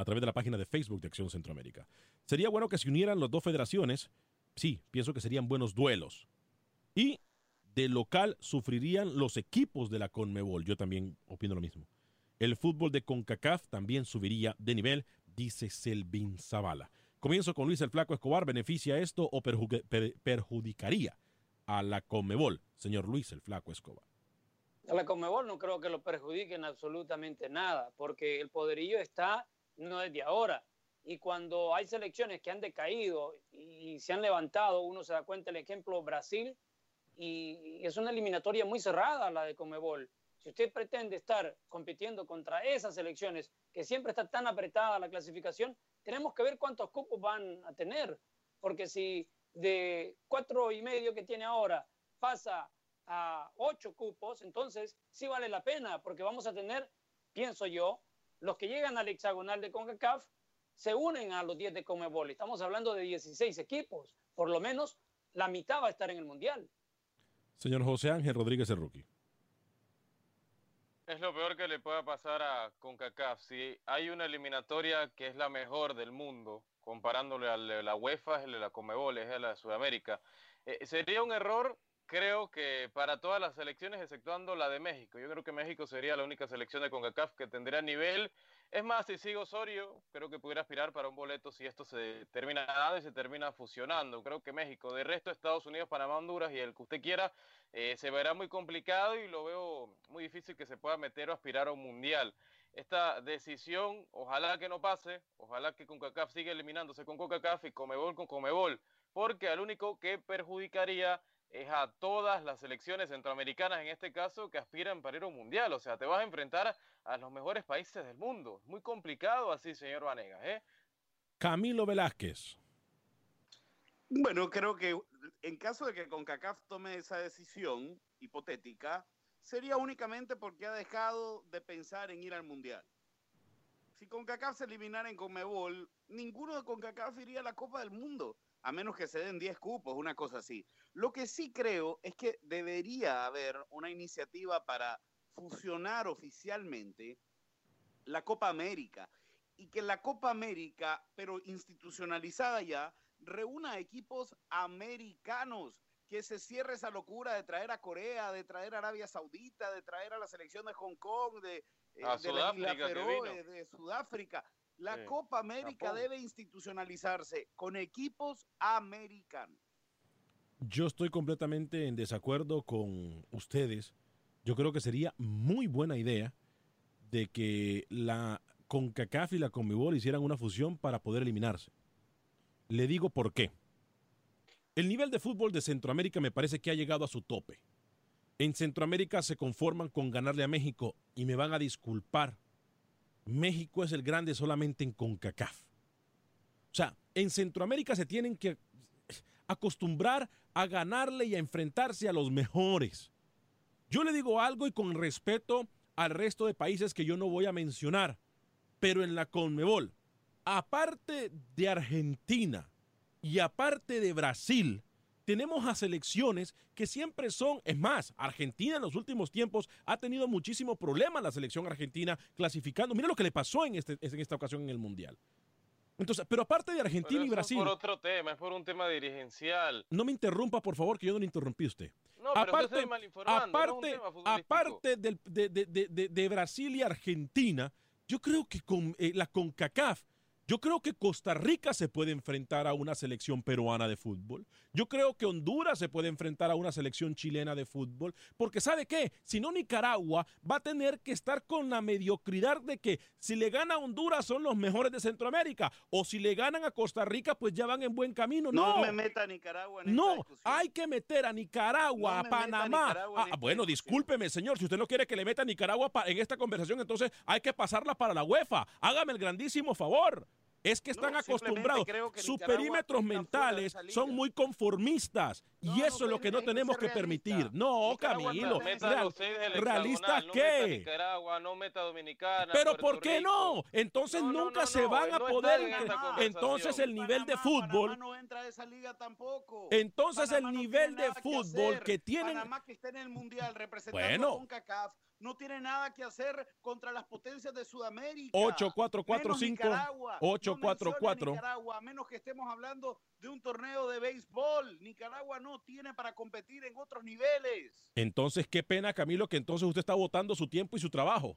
a través de la página de Facebook de Acción Centroamérica. Sería bueno que se unieran las dos federaciones. Sí, pienso que serían buenos duelos. Y de local sufrirían los equipos de la Conmebol. Yo también opino lo mismo. El fútbol de CONCACAF también subiría de nivel, dice Selvin Zavala. Comienzo con Luis el Flaco Escobar. ¿Beneficia esto o perju per perjudicaría a la Conmebol, señor Luis el Flaco Escobar? A la Conmebol no creo que lo perjudiquen absolutamente nada, porque el poderío está no desde ahora. Y cuando hay selecciones que han decaído y se han levantado, uno se da cuenta el ejemplo Brasil, y es una eliminatoria muy cerrada la de Comebol. Si usted pretende estar compitiendo contra esas selecciones, que siempre está tan apretada la clasificación, tenemos que ver cuántos cupos van a tener. Porque si de cuatro y medio que tiene ahora pasa a ocho cupos, entonces sí vale la pena, porque vamos a tener, pienso yo, los que llegan al hexagonal de CONCACAF se unen a los 10 de Comebol. Estamos hablando de 16 equipos. Por lo menos la mitad va a estar en el Mundial. Señor José Ángel Rodríguez el rookie. Es lo peor que le pueda pasar a CONCACAF. Si hay una eliminatoria que es la mejor del mundo, comparándole a la UEFA, es la Comebol, es la de Sudamérica, eh, sería un error creo que para todas las selecciones, exceptuando la de México. Yo creo que México sería la única selección de CONCACAF que tendría nivel. Es más, si sigue Osorio, creo que pudiera aspirar para un boleto si esto se termina dando y se termina fusionando. Creo que México, de resto, Estados Unidos, Panamá, Honduras y el que usted quiera, eh, se verá muy complicado y lo veo muy difícil que se pueda meter o aspirar a un mundial. Esta decisión, ojalá que no pase, ojalá que CONCACAF siga eliminándose con CONCACAF y Comebol con Comebol, porque al único que perjudicaría es a todas las selecciones centroamericanas, en este caso, que aspiran para ir a un mundial. O sea, te vas a enfrentar a los mejores países del mundo. Muy complicado así, señor Vanegas. ¿eh? Camilo Velázquez. Bueno, creo que en caso de que CONCACAF tome esa decisión hipotética, sería únicamente porque ha dejado de pensar en ir al mundial. Si CONCACAF se eliminara en CONMEBOL, ninguno de CONCACAF iría a la Copa del Mundo a menos que se den 10 cupos, una cosa así. Lo que sí creo es que debería haber una iniciativa para fusionar oficialmente la Copa América y que la Copa América, pero institucionalizada ya, reúna equipos americanos, que se cierre esa locura de traer a Corea, de traer a Arabia Saudita, de traer a la selección de Hong Kong, de, eh, de, la Feroe, de Sudáfrica. La Sí, Copa América Japón. debe institucionalizarse con equipos americanos. Yo estoy completamente en desacuerdo con ustedes. Yo creo que sería muy buena idea de que la CONCACAF y la CONMEBOL hicieran una fusión para poder eliminarse. Le digo por qué. El nivel de fútbol de Centroamérica me parece que ha llegado a su tope. En Centroamérica se conforman con ganarle a México y me van a disculpar. México es el grande solamente en CONCACAF. O sea, en Centroamérica se tienen que acostumbrar a ganarle y a enfrentarse a los mejores. Yo le digo algo y con respeto al resto de países que yo no voy a mencionar, pero en la Conmebol, aparte de Argentina y aparte de Brasil, tenemos a selecciones que siempre son, es más, Argentina en los últimos tiempos ha tenido muchísimo problema la selección argentina clasificando. Mira lo que le pasó en, este, en esta ocasión en el Mundial. Entonces, pero aparte de Argentina y Brasil. Es por otro tema, es por un tema dirigencial. No me interrumpa, por favor, que yo no le interrumpí a usted. No, pero aparte, usted mal aparte, no aparte del- de- de- de- de Brasil y Argentina, yo creo que con eh, la CONCACAF, yo creo que Costa Rica se puede enfrentar a una selección peruana de fútbol. Yo creo que Honduras se puede enfrentar a una selección chilena de fútbol. Porque ¿sabe qué? Si no, Nicaragua va a tener que estar con la mediocridad de que si le gana a Honduras son los mejores de Centroamérica. O si le ganan a Costa Rica, pues ya van en buen camino. No, No, me meta a Nicaragua en no, hay que meter a Nicaragua, No a Panamá. Nicaragua Ah, bueno, discúlpeme, señor. Si usted no quiere que le meta a Nicaragua en esta conversación, entonces hay que pasarla para la UEFA. Hágame el grandísimo favor. Es que están No, acostumbrados. que Sus perímetros mentales son muy conformistas. No, y no, eso es lo que no que tenemos que permitir. No, Nicaragua Camilo. real- ¿Realistas qué? Nicaragua, no meta Dominicana. Pero Puerto ¿por qué Rico. no? Entonces nunca no, se no, van a poder. Entonces el nivel de fútbol. Panamá no entra a esa liga tampoco. Entonces Panamá el nivel de fútbol que tienen. Panamá que está en el mundial representando Bueno. No tiene nada que hacer contra las potencias de Sudamérica. 8445 Menos Nicaragua. No 844. mencione Nicaragua, a menos que estemos hablando de un torneo de béisbol. Nicaragua no tiene para competir en otros niveles. Entonces, qué pena, Camilo, que entonces usted está votando su tiempo y su trabajo.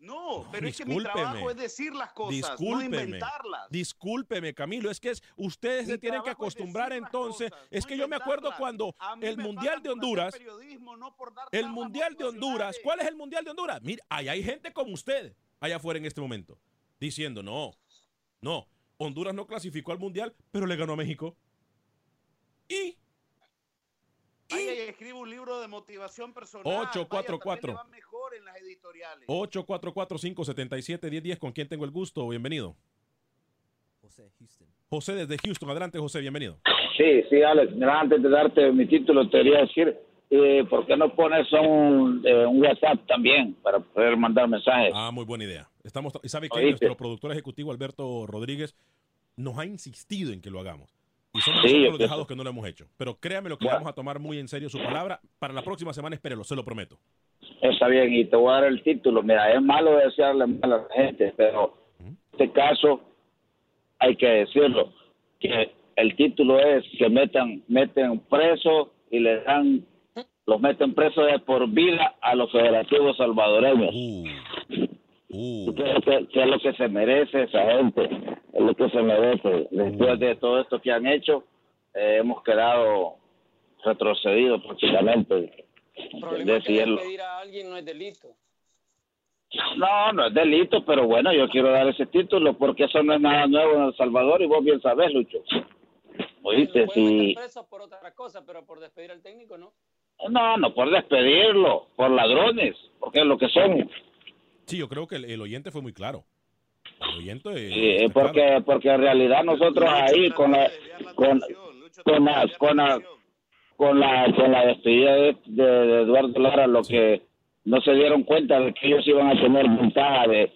No, pero es que mi trabajo es decir las cosas, no inventarlas. Discúlpeme, Camilo, es que es, ustedes Mi se tienen que acostumbrar entonces. cosas, es no que yo me acuerdo cuando el Mundial de Honduras, no por dar el Mundial de Honduras. ¿cuál es el Mundial de Honduras? Mira, ahí hay gente como usted allá afuera en este momento diciendo, no, no, Honduras no clasificó al Mundial, pero le ganó a México. Y Vaya y escribe un libro de motivación personal. 844. Vaya, va mejor en las editoriales. 844-577-1010, ¿con quién tengo el gusto? Bienvenido. José Houston. José desde Houston, adelante José, bienvenido. Sí, sí, Alex. Mira, antes de darte mi título, te quería decir, eh, ¿por qué no pones un, eh, un WhatsApp también para poder mandar mensajes? Ah, muy buena idea. Estamos, y sabe que nuestro productor ejecutivo Alberto Rodríguez nos ha insistido en que lo hagamos. Y Sí, nosotros yo los dejados que no lo hemos hecho. Pero créame lo que Bueno. vamos a tomar muy en serio su palabra. Para la próxima semana, espérelo, se lo prometo. Está bien, y te voy a dar el título. Mira, es malo desearle mal a la gente, pero en este caso hay que decirlo, que el título es que metan, meten preso y le dan, los meten presos de por vida a los federativos salvadoreños. Uh, uh, que es lo que se merece esa gente, es lo que se merece. Después de todo esto que han hecho, eh, hemos quedado retrocedidos prácticamente. El problema es que Decirlo. despedir a alguien no es delito. No, no es delito, pero bueno, yo quiero dar ese título porque eso no es nada nuevo en El Salvador y vos bien sabés, Lucho. Oíste, pueden si... preso por otra cosa, pero por despedir al técnico, ¿no? No, no por despedirlo, por ladrones, porque es lo que son. Sí, yo creo que el, el oyente fue muy claro. El oyente. Sí, claro. porque, porque en realidad nosotros ahí con la, con, con la, con la, con la, con la despedida de, de- de Eduardo Lara, lo que no se dieron cuenta de que ellos iban a tener ventaja de,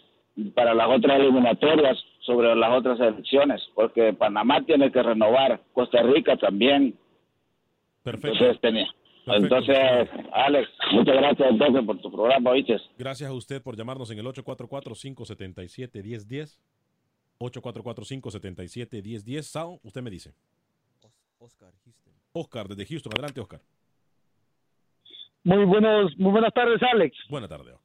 para las otras eliminatorias sobre las otras elecciones, porque Panamá tiene que renovar, Costa Rica también. Perfecto. Entonces, tenía. Perfecto. Entonces, Alex, muchas gracias entonces por tu programa, ¿oíste? Gracias a usted por llamarnos en el 844-577-1010. 844-577-1010. Sao, usted me dice. Os- Oscar Houston. Oscar, desde Houston. Adelante, Oscar. Muy buenos, muy buenas tardes, Alex. Buena tarde, Oscar.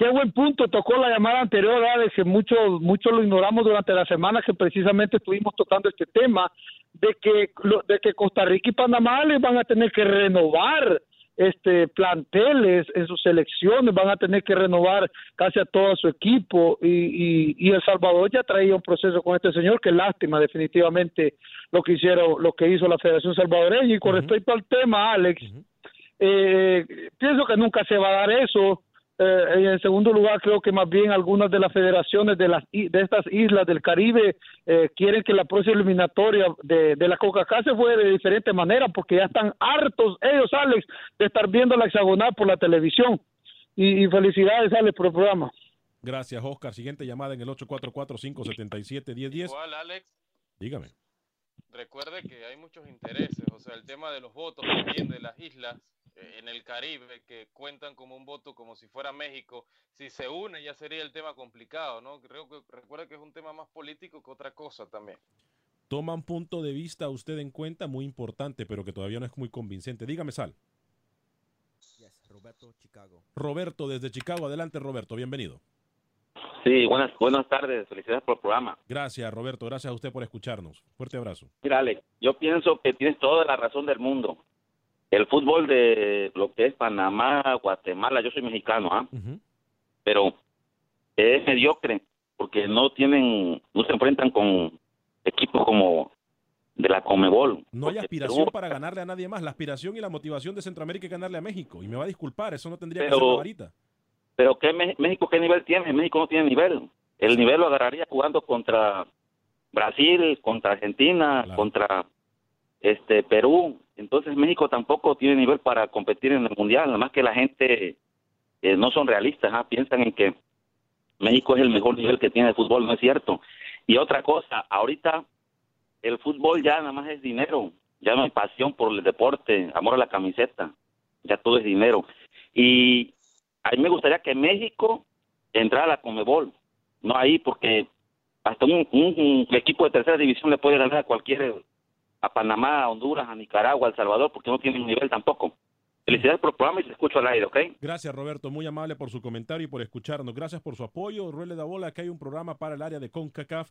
Qué buen punto tocó la llamada anterior, Alex, que mucho, mucho lo ignoramos durante la semana que precisamente estuvimos tocando este tema de que de que Costa Rica y Panamá les van a tener que renovar este planteles en sus selecciones, van a tener que renovar casi a todo su equipo y, y, y El Salvador ya traía un proceso con este señor, que lástima definitivamente lo que hicieron, lo que hizo la Federación Salvadoreña. Y con respecto al tema, Alex, eh, pienso que nunca se va a dar eso. Eh, y en segundo lugar, creo que más bien algunas de las federaciones de, las, i- de estas islas del Caribe eh, quieren que la próxima eliminatoria de, de la Coca-Cola se juegue de diferente manera porque ya están hartos ellos, Alex, de estar viendo la hexagonal por la televisión. Y, y felicidades, Alex, por el programa. Gracias, Oscar. Siguiente llamada en el 844-577-1010. Igual, Alex. Dígame. recuerde que hay muchos intereses, o sea, el tema de los votos también de las islas en el Caribe que cuentan como un voto como si fuera México, si se une ya sería el tema complicado, ¿no? Creo que recuerda que es un tema más político que otra cosa también. Toma un punto de vista usted en cuenta muy importante, pero que todavía no es muy convincente. Dígame, Sal. Yes, Roberto, Chicago. Roberto, desde Chicago. Adelante, Roberto. Bienvenido. Sí, buenas, buenas tardes. Felicidades por el programa. Gracias, Roberto. Gracias a usted por escucharnos. Fuerte abrazo. Mira, Alex, yo pienso que tienes toda la razón del mundo. El fútbol de lo que es Panamá, Guatemala, yo soy mexicano, ¿ah? Pero es mediocre porque no tienen, no se enfrentan con equipos como de la Comebol. No hay aspiración para ganarle a nadie más. La aspiración y la motivación de Centroamérica es ganarle a México. Y me va a disculpar, eso no tendría que ser Pero- la varita. Pero ¿qué México qué nivel tiene? México no tiene nivel. El nivel lo agarraría jugando contra Brasil, contra Argentina, contra este Perú. Entonces México tampoco tiene nivel para competir en el mundial. Nada más que la gente eh, no son realistas, ¿ah? piensan en que México es el mejor nivel que tiene el fútbol, no es cierto. Y otra cosa, ahorita el fútbol ya nada más es dinero, ya no hay pasión por el deporte, amor a la camiseta, ya todo es dinero. Y a mí me gustaría que México entrara a la no ahí porque hasta un, un- un equipo de tercera división le puede ganar a cualquier, a Panamá, a Honduras, a Nicaragua, a El Salvador, porque no tienen nivel tampoco. Felicidades por el programa y te escucho al aire, ¿ok? Gracias, Roberto. Muy amable por su comentario y por escucharnos. Gracias por su apoyo. Ruele da bola que hay un programa para el área de CONCACAF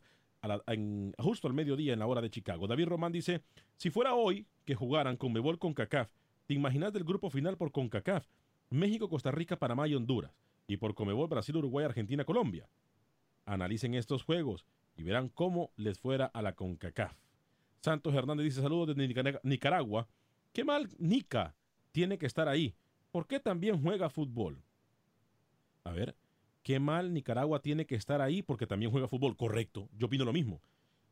justo al mediodía en la hora de Chicago. David Román dice, si fuera hoy que jugaran Conmebol CONCACAF, ¿te imaginas del grupo final por CONCACAF? México, Costa Rica, Panamá y Honduras. Y por Conmebol, Brasil, Uruguay, Argentina, Colombia. Analicen estos juegos y verán cómo les fuera a la CONCACAF. Santos Hernández dice saludos desde Nicara- Nicaragua. Qué mal Nica tiene que estar ahí. ¿Por qué también juega fútbol? A ver, qué mal Nicaragua tiene que estar ahí porque también juega fútbol. Correcto, yo opino lo mismo.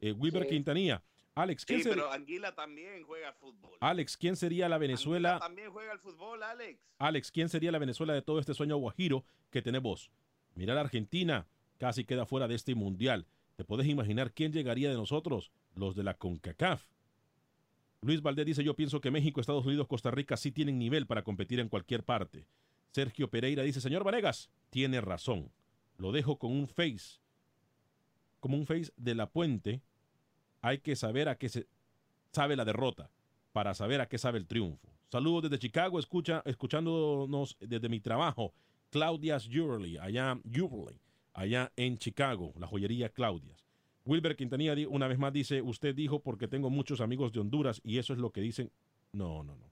Eh, Wilber Sí. Quintanilla. Alex, ¿quién, Sí, pero Anguila también juega fútbol. Alex, ¿quién sería la Venezuela? También juega el fútbol, Alex. Alex, ¿quién sería la Venezuela de todo este sueño guajiro que tenemos? Mira la Argentina, casi queda fuera de este mundial. ¿Te puedes imaginar quién llegaría de nosotros? Los de la CONCACAF. Luis Valdés dice, yo pienso que México, Estados Unidos, Costa Rica sí tienen nivel para competir en cualquier parte. Sergio Pereira dice, señor Vanegas, tiene razón. Lo dejo con un face. Como un face de la puente. Hay que saber a qué se sabe la derrota para saber a qué sabe el triunfo. Saludos desde Chicago, escucha, escuchándonos desde mi trabajo. Claudia's Jewelry, allá, Jewelry, allá en Chicago, la joyería Claudia's. Wilber Quintanilla una vez más dice, usted dijo porque tengo muchos amigos de Honduras y eso es lo que dicen. No, no, no.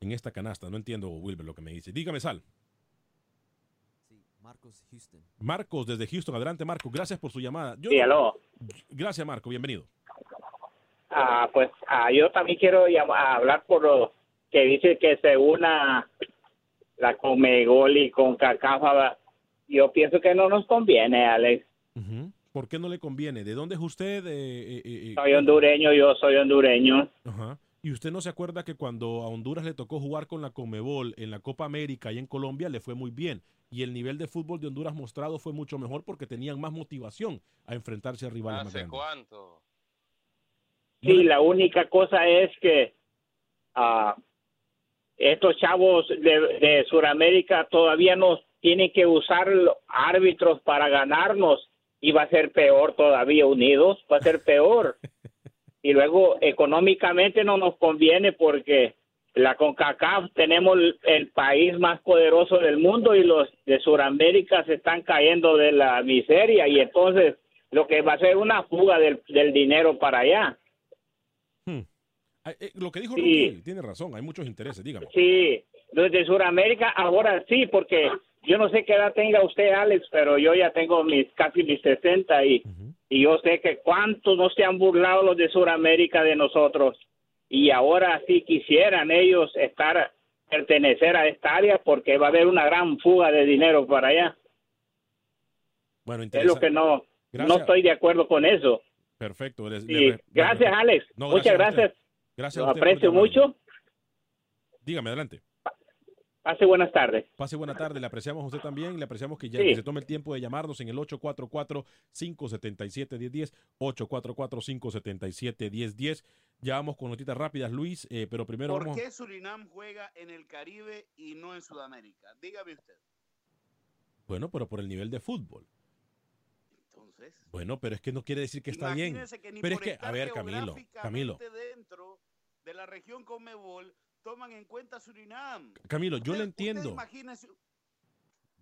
En esta canasta, no entiendo Wilber lo que me dice. Dígame, Sal. Sí, Marcos Houston. Marcos desde Houston, adelante Marcos, gracias por su llamada. Yo- Sí, aló. Gracias Marco, bienvenido. Ah, pues ah, yo también quiero llam- a hablar por lo que dice que se una la Comegol y con Cacafa. Yo pienso que no nos conviene, Alex. ¿Por qué no le conviene? ¿De dónde es usted? Eh, eh, eh, Soy hondureño, yo soy hondureño. Ajá. ¿Y usted no se acuerda que cuando a Honduras le tocó jugar con la Comebol en la Copa América y en Colombia le fue muy bien? Y el nivel de fútbol de Honduras mostrado fue mucho mejor porque tenían más motivación a enfrentarse a rivales más ¿Hace grandes. cuánto? Sí, la única cosa es que ah, estos chavos de, de Sudamérica todavía nos tienen que usar árbitros para ganarnos y va a ser peor todavía unidos, va a ser peor. Y luego económicamente no nos conviene porque la CONCACAF tenemos el, el país más poderoso del mundo y los de Sudamérica se están cayendo de la miseria y entonces lo que va a ser una fuga del, del dinero para allá. Ah, eh, lo que dijo Sí. Tiene razón, hay muchos intereses, dígame. Sí, los de Sudamérica ahora sí, porque yo no sé qué edad tenga usted, Alex, pero yo ya tengo mis casi mis 60 y, y yo sé que cuántos no se han burlado los de Sudamérica de nosotros. Y ahora sí quisieran ellos estar, pertenecer a esta área porque va a haber una gran fuga de dinero para allá. Bueno, Es lo que no, no estoy de acuerdo con eso. Perfecto. les- Sí, le- le- gracias, Alex. No, Muchas gracias gracias. Gracias a Lo usted por aprecio mucho. Dígame, adelante. Pase buenas tardes. Pase buena tarde, le apreciamos a usted también, le apreciamos que ya Sí. que se tome el tiempo de llamarnos en el 844-577-1010, 844-577-1010. Ya vamos con notitas rápidas, Luis, eh, pero primero ¿Por vamos... qué Surinam juega en el Caribe y no en Sudamérica? Dígame usted. Bueno, pero por el nivel de fútbol. Entonces, Bueno, pero es que no quiere decir que está bien. que ni Pero es que, a ver, Camilo, Camilo, dentro de la región Conmebol toman en cuenta Surinam. Camilo, yo le entiendo.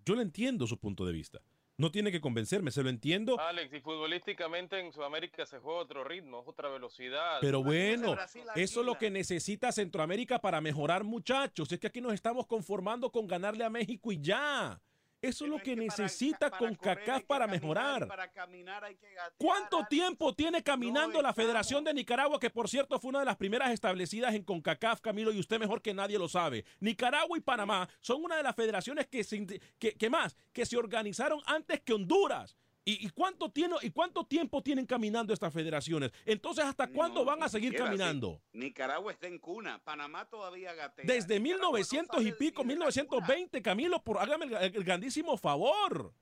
Yo le entiendo su punto de vista. No tiene que convencerme, se lo entiendo. Alex, y futbolísticamente en Sudamérica se juega otro ritmo, otra velocidad. Pero bueno, eso es lo que necesita Centroamérica para mejorar, muchachos. Es que aquí nos estamos conformando con ganarle a México y ya. Eso es lo que necesita con CACAF para mejorar. Para caminar hay que gatear. ¿Cuánto tiempo tiene caminando la Federación de Nicaragua, que por cierto fue una de las primeras establecidas en CONCACAF, Camilo, y usted mejor que nadie lo sabe? Nicaragua y Panamá son una de las federaciones que, se, que, que más, que se organizaron antes que Honduras. ¿Y, y cuánto tiene, ¿Y cuánto tiempo tienen caminando estas federaciones? Entonces, ¿hasta cuándo van a seguir caminando? Nicaragua está en cuna. Panamá todavía gatea. Desde 1900 y pico, 1920, Camilo, por, hágame el, el grandísimo favor.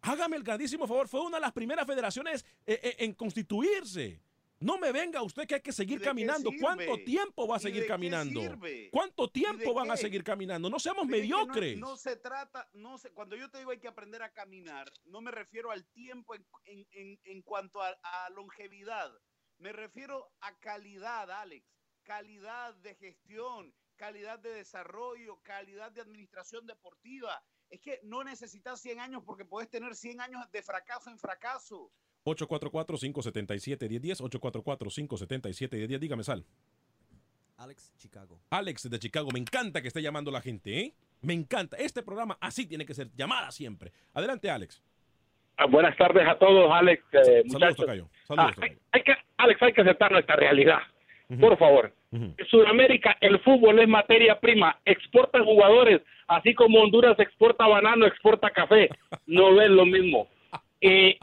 Hágame el grandísimo favor. Fue una de las primeras federaciones eh, eh, en constituirse. No me venga usted que hay que seguir ¿De qué caminando. ¿Cuánto tiempo va a ¿Y seguir caminando? ¿Cuánto tiempo van a seguir caminando? No seamos Mire que no- mediocres. No, se trata, no se, cuando yo te digo hay que aprender a caminar, no me refiero al tiempo en, en- en- en cuanto a, a longevidad, me refiero a calidad, Alex, calidad de gestión, calidad de desarrollo, calidad de administración deportiva. Es que no necesitas 100 años porque puedes tener 100 años de fracaso en fracaso. 844-577-1010, 844-577-1010. Dígame, Sal. Alex, Chicago. Alex de Chicago, me encanta que esté llamando la gente, ¿eh? Me encanta. Este programa así tiene que ser, llamada siempre. Adelante, Alex. Ah, buenas tardes a todos, Alex. eh, Saludos, muchachos. Tocayo. Saludos, Ah, hay, hay que, Alex, hay que aceptar nuestra realidad. Por favor. En Sudamérica, el fútbol es materia prima. Exportan jugadores, así como Honduras exporta banano, exporta café. No es lo mismo. Eh,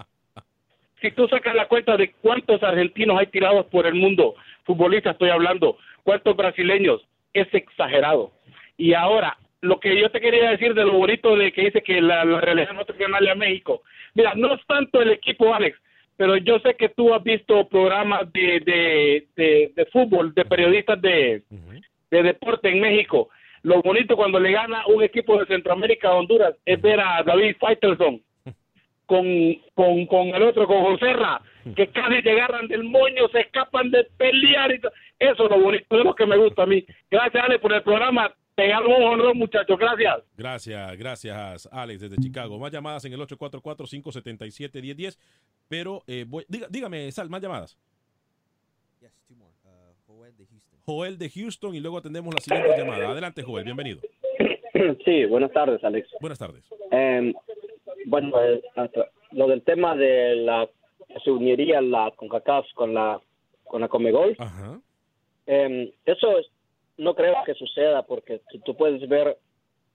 si tú sacas la cuenta de cuántos argentinos hay tirados por el mundo, futbolistas estoy hablando, cuántos brasileños, es exagerado. Y ahora, lo que yo te quería decir de lo bonito de que dice que la, la realidad no te ganarle a México. Mira, no es tanto el equipo, Alex, pero yo sé que tú has visto programas de, de, de, de fútbol, de periodistas de, de deporte en México. Lo bonito cuando le gana un equipo de Centroamérica a Honduras es ver a David Faitelson con, con, con el otro, con Joserra, que casi se agarran del moño, se escapan de pelear. Y Eso es lo bonito, es lo que me gusta a mí. Gracias, Ale, por el programa. Pegamos un honor, muchachos. Gracias. Gracias, gracias, Alex, desde Chicago. Más llamadas en el 844-577-1010. Pero, eh, voy- diga- dígame, Sal, más llamadas. Yes, two more. Uh, Joel de Houston. Joel de Houston y luego atendemos la siguiente llamada. Adelante, Joel, bienvenido. Sí, buenas tardes, Alex. Buenas tardes. Eh, bueno, eh, lo del tema de la se uniría la CONCACAF con la con la Comegol. Ajá. Eh, eso es- no creo que suceda porque si tú puedes ver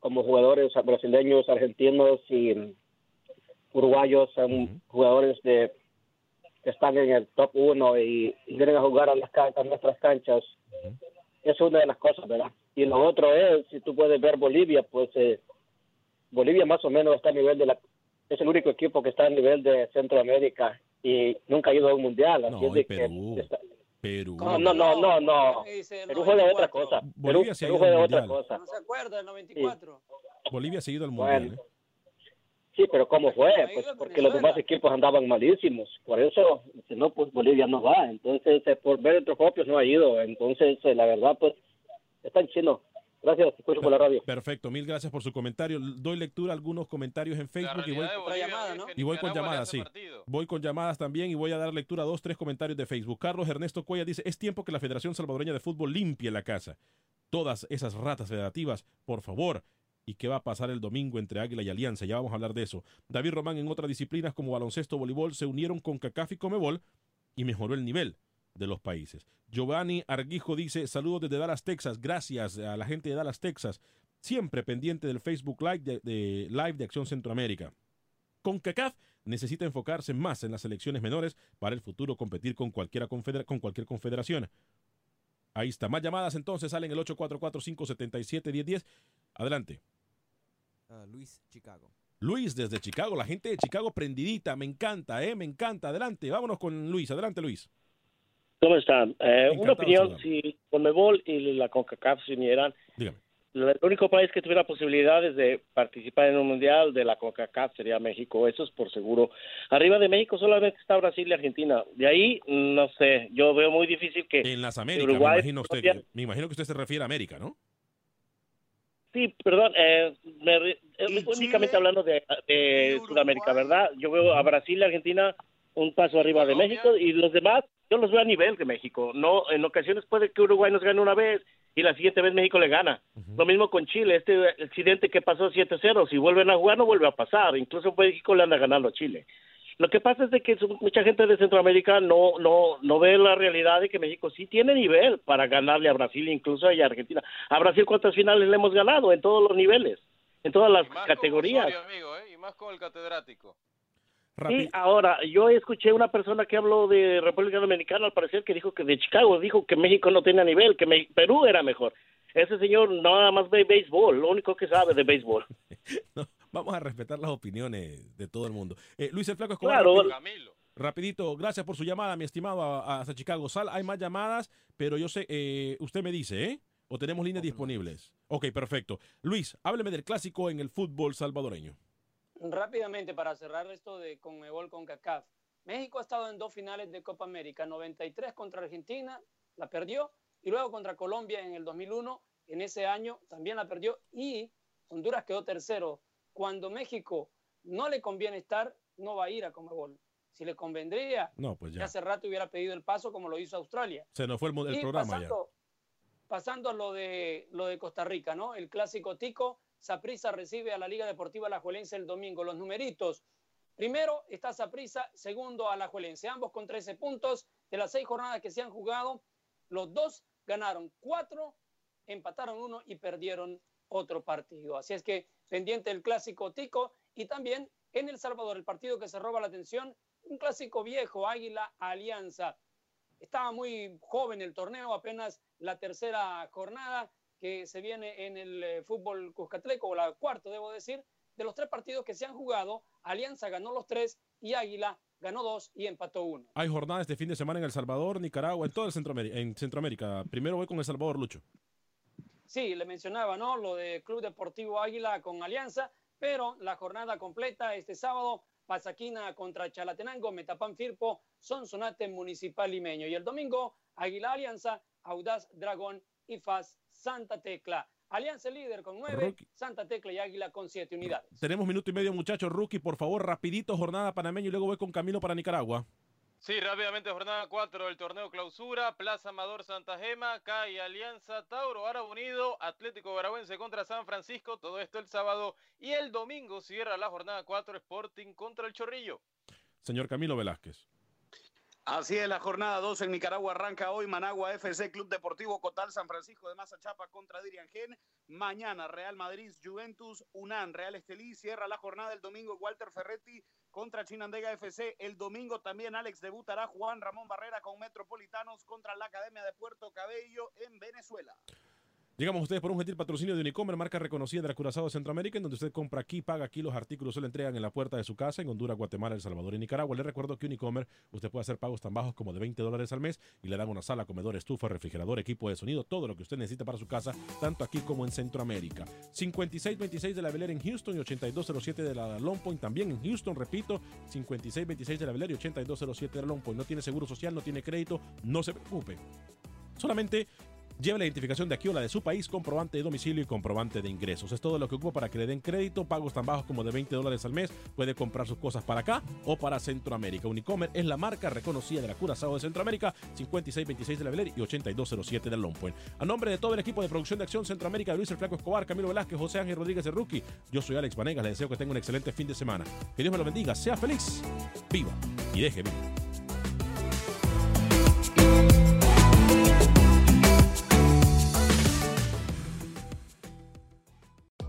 como jugadores brasileños, argentinos y mm, uruguayos son jugadores de que están en el top uno y, y vienen a jugar a las a nuestras canchas. Es una de las cosas, ¿verdad? Y lo otro es, si tú puedes ver Bolivia, pues eh, Bolivia más o menos está a nivel de la es el único equipo que está a nivel de Centroamérica y nunca ha ido a un mundial, así No, es de Perú. que está- Perú. no, no, no, no, no. Perú juega de otra cosa. Bolivia Perú, se ha Perú ido al juega de otra mundial. cosa. ¿No se acuerda del 94? Bolivia ha seguido al mundial. Bueno. ¿eh? Sí, pero ¿cómo fue? Pues porque los demás equipos andaban malísimos. Por eso, si no, pues Bolivia no va. Entonces, eh, por ver otros propios no ha ido. Entonces, eh, la verdad, pues, está en chino. Gracias, escucho por la radio. Perfecto, mil gracias por su comentario. Doy lectura a algunos comentarios en Facebook y voy, Otra llamada, ¿no? y voy con llamadas, sí. Voy con llamadas también y voy a dar lectura a dos, tres comentarios de Facebook. Carlos Ernesto Cuella dice, es tiempo que la Federación Salvadoreña de Fútbol limpie la casa. Todas esas ratas federativas, por favor. ¿Y qué va a pasar el domingo entre Águila y Alianza? Ya vamos a hablar de eso. David Román en otras disciplinas como baloncesto, voleibol, se unieron con CACAF y Comebol y mejoró el nivel de los países. Giovanni Arguijo dice, saludos desde Dallas, Texas. Gracias a la gente de Dallas, Texas. Siempre pendiente del Facebook Live de, de Live de Acción Centroamérica. CONCACAF necesita enfocarse más en las selecciones menores para el futuro competir con, cualquiera confedera- con cualquier confederación. Ahí está. Más llamadas entonces salen el 844-577-1010. Adelante. Uh, Luis, Chicago. Luis desde Chicago, la gente de Chicago prendidita, me encanta, eh, me encanta. Adelante, vámonos con Luis, adelante Luis. ¿Cómo están? Eh, una opinión, si Conmebol y la CONCACAF se unieran, Dígame. el único país que tuviera posibilidades de participar en un mundial de la CONCACAF sería México, eso es por seguro. Arriba de México solamente está Brasil y Argentina. De ahí, no sé, yo veo muy difícil que En las Américas, Uruguay, me, imagino usted, Colombia- me imagino que usted se refiere a América, ¿no? Sí, perdón, eh, me eh, únicamente hablando de, de Sudamérica, ¿verdad? Yo veo a Brasil y Argentina un paso arriba de México y los demás yo los veo a nivel de México. No, en ocasiones puede que Uruguay nos gane una vez y la siguiente vez México le gana. Lo mismo con Chile, este accidente que pasó 7-0, si vuelven a jugar no vuelve a pasar, incluso México le anda ganando a Chile. Lo que pasa es de que mucha gente de Centroamérica no no no ve la realidad de que México sí tiene nivel para ganarle a Brasil, incluso a Argentina. A Brasil cuántas finales le hemos ganado en todos los niveles, en todas las categorías. Osorio, amigo, ¿eh? Y más con el catedrático. Sí, ahora, yo escuché una persona que habló de República Dominicana, al parecer, que dijo que de Chicago, dijo que México no tenía nivel, que Me- Perú era mejor. Ese señor nada más ve béisbol, lo único que sabe de béisbol. Vamos a respetar las opiniones de todo el mundo. Eh, Luis el Flaco Escobar. Claro. rapi- Rapidito, gracias por su llamada, mi estimado, hasta Chicago. Sal, hay más llamadas, pero yo sé, eh, usted me dice, ¿eh? ¿O tenemos líneas disponibles? Ok, perfecto. Luis, hábleme del clásico en el fútbol salvadoreño. Rápidamente, para cerrar esto de Conmebol con CACAF. México ha estado en dos finales de Copa América, 93 contra Argentina, la perdió, y luego contra Colombia en el 2001, en ese año también la perdió, y Honduras quedó tercero. Cuando México no le conviene estar, no va a ir a Conmebol. Si le convendría, No, pues ya ya. hace rato hubiera pedido el paso como lo hizo Australia. Se nos fue el, el programa pasando, pasando a lo de, lo de Costa Rica, ¿no? El clásico tico, Saprissa recibe a la Liga Deportiva Alajuelense el domingo. Los numeritos. Primero está Saprissa, segundo Alajuelense. Ambos con 13 puntos. De las seis jornadas que se han jugado, los dos ganaron cuatro, empataron uno y perdieron otro partido. Así es que pendiente el clásico tico y también en El Salvador, el partido que se roba la atención, un clásico viejo, Águila Alianza. Estaba muy joven el torneo, apenas la tercera jornada que se viene en el eh, fútbol cuscatleco, o la cuarta, debo decir. De los tres partidos que se han jugado, Alianza ganó los tres y Águila ganó dos y empató uno. Hay jornadas este fin de semana en El Salvador, Nicaragua, en todo el Centroamérica. En Centroamérica. Primero voy con El Salvador, Lucho. Sí, le mencionaba, ¿no? Lo de Club Deportivo Águila con Alianza, pero la jornada completa este sábado, Pasaquina contra Chalatenango, Metapan Firpo, Sonsonate Municipal Limeño. Y el domingo, Águila Alianza, Audaz Dragón y FAS Santa Tecla. Alianza líder con nueve, Rookie. Santa Tecla y Águila con siete unidades. Tenemos minuto y medio, muchachos. Rookie, por favor, rapidito, jornada panameño y luego voy con Camilo para Nicaragua. Sí, rápidamente, jornada 4 del torneo clausura, Plaza Amador Santa Gema, CAI Alianza, Tauro, Árabe Unido, Atlético Veragüense contra San Francisco, todo esto el sábado y el domingo cierra la jornada 4 Sporting contra el Chorrillo. Señor Camilo Velázquez. Así es, la jornada 2 en Nicaragua arranca hoy. Managua FC, Club Deportivo Cotal, San Francisco de Mazachapa contra Dirian Gen. Mañana Real Madrid, Juventus, UNAN, Real Estelí. Cierra la jornada el domingo Walter Ferretti contra Chinandega FC. El domingo también Alex debutará Juan Ramón Barrera con Metropolitanos contra la Academia de Puerto Cabello en Venezuela. Llegamos ustedes por un gentil patrocinio de Unicomer, marca reconocida de la Curazao de Centroamérica, en donde usted compra aquí, paga aquí, los artículos se le entregan en la puerta de su casa en Honduras, Guatemala, El Salvador y Nicaragua. Le recuerdo que Unicomer usted puede hacer pagos tan bajos como de 20 dólares al mes y le dan una sala, comedor, estufa, refrigerador, equipo de sonido, todo lo que usted necesita para su casa, tanto aquí como en Centroamérica. 5626 de la Air en Houston y 8207 de la Long Point también en Houston, repito, 5626 de la Air y 8207 de la Long Point. No tiene seguro social, no tiene crédito, no se preocupe. Solamente lleve la identificación de aquí o la de su país, comprobante de domicilio y comprobante de ingresos. Es todo lo que ocupa para que le den crédito, pagos tan bajos como de 20 dólares al mes. Puede comprar sus cosas para acá o para Centroamérica. Unicomer es la marca reconocida de la Curazao de Centroamérica, 5626 de la Beler y 8207 del Long Point. A nombre de todo el equipo de producción de Acción Centroamérica, Luis el Flaco Escobar, Camilo Velázquez, José Ángel Rodríguez de Rookie, yo soy Alex Vanegas, le deseo que tenga un excelente fin de semana. Que Dios me lo bendiga, sea feliz, viva y deje vivir.